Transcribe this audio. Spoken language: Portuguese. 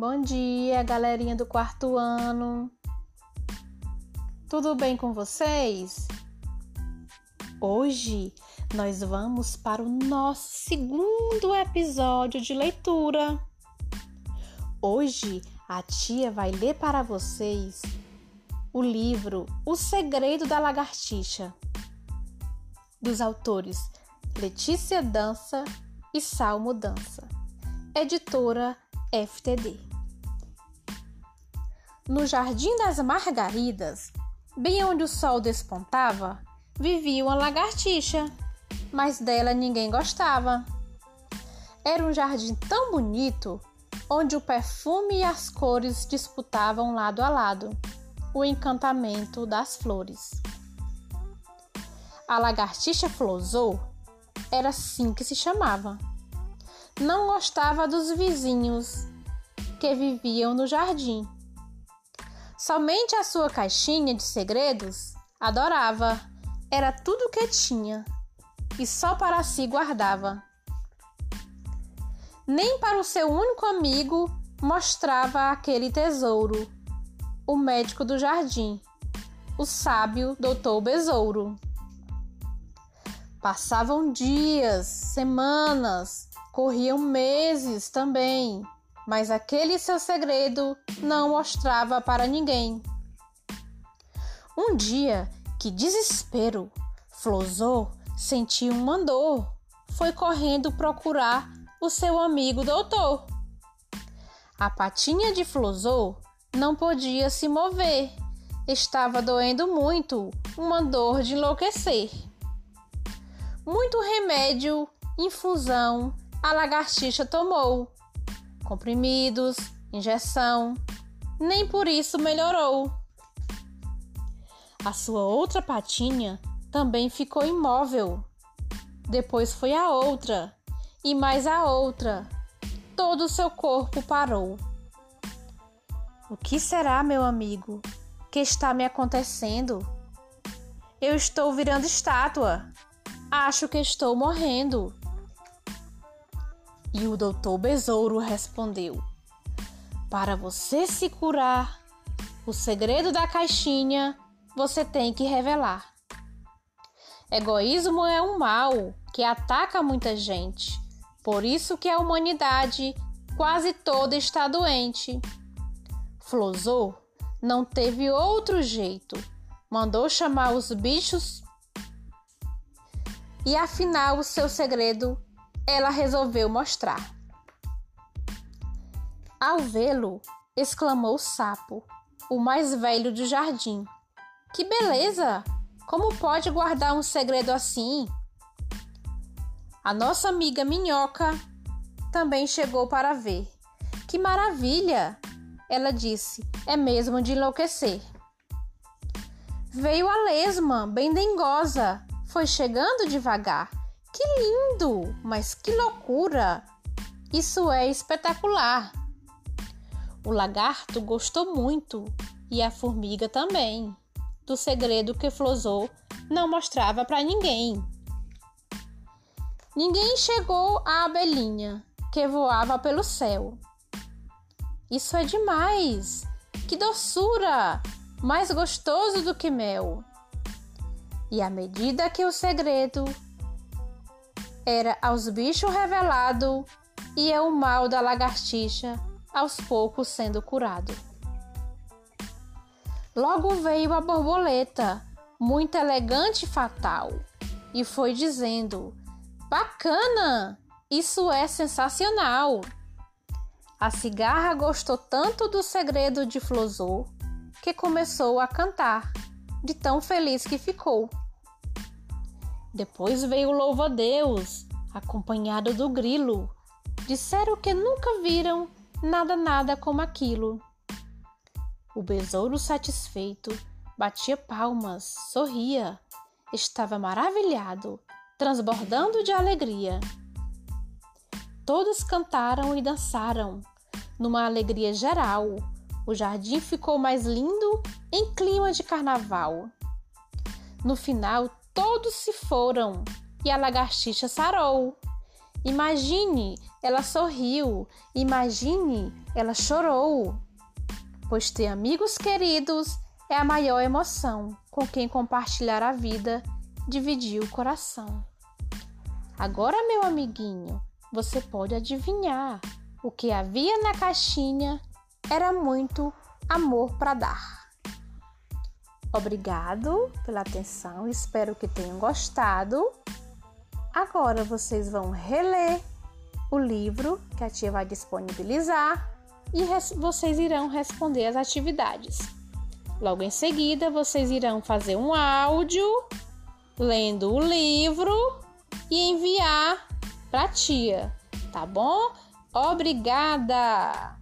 Bom dia, galerinha do quarto ano. Tudo bem com vocês? Hoje nós vamos para o nosso segundo episódio de leitura. Hoje a tia vai ler para vocês o livro O Segredo da Lagartixa, dos autores Letícia Dança e Salmo Dança, editora FTD. No Jardim das Margaridas, bem onde o sol despontava, vivia uma lagartixa, mas dela ninguém gostava. Era um jardim tão bonito, onde o perfume e as cores disputavam lado a lado o encantamento das flores. A lagartixa Flosou era assim que se chamava. Não gostava dos vizinhos que viviam no jardim Somente a sua caixinha de segredos adorava. Era tudo que tinha e só para si guardava. Nem para o seu único amigo mostrava aquele tesouro. O médico do jardim, o sábio doutor Besouro. Passavam dias, semanas, corriam meses também mas aquele seu segredo não mostrava para ninguém. Um dia, que desespero, Flosou sentiu um mandor. Foi correndo procurar o seu amigo doutor. A patinha de Flosou não podia se mover. Estava doendo muito, uma dor de enlouquecer. Muito remédio, infusão, a lagartixa tomou comprimidos, injeção, nem por isso melhorou. A sua outra patinha também ficou imóvel. Depois foi a outra, e mais a outra. Todo o seu corpo parou. O que será, meu amigo, que está me acontecendo? Eu estou virando estátua. Acho que estou morrendo. E o doutor Besouro respondeu: Para você se curar, o segredo da caixinha você tem que revelar. Egoísmo é um mal que ataca muita gente. Por isso que a humanidade quase toda está doente. Flosou não teve outro jeito. Mandou chamar os bichos e afinal o seu segredo ela resolveu mostrar. Ao vê-lo, exclamou o sapo, o mais velho do jardim. Que beleza! Como pode guardar um segredo assim? A nossa amiga Minhoca também chegou para ver. Que maravilha! Ela disse: É mesmo de enlouquecer. Veio a lesma, bem dengosa, foi chegando devagar que lindo! Mas que loucura! Isso é espetacular! O lagarto gostou muito e a formiga também do segredo que Flosou não mostrava para ninguém. Ninguém chegou à abelhinha que voava pelo céu. Isso é demais! Que doçura! Mais gostoso do que mel. E à medida que o segredo era aos bichos revelado e é o mal da lagartixa aos poucos sendo curado. Logo veio a borboleta, muito elegante e fatal, e foi dizendo: Bacana! Isso é sensacional! A cigarra gostou tanto do segredo de Flosou que começou a cantar, de tão feliz que ficou. Depois veio o louva-a-Deus, acompanhado do grilo. Disseram que nunca viram nada nada como aquilo. O besouro satisfeito batia palmas, sorria, estava maravilhado, transbordando de alegria. Todos cantaram e dançaram, numa alegria geral. O jardim ficou mais lindo em clima de carnaval. No final, todos se foram e a lagartixa sarou. Imagine, ela sorriu. Imagine, ela chorou. Pois ter amigos queridos é a maior emoção com quem compartilhar a vida, dividir o coração. Agora, meu amiguinho, você pode adivinhar o que havia na caixinha era muito amor para dar. Obrigado pela atenção, espero que tenham gostado. Agora vocês vão reler o livro que a tia vai disponibilizar e vocês irão responder as atividades. Logo em seguida, vocês irão fazer um áudio lendo o livro e enviar para a tia, tá bom? Obrigada!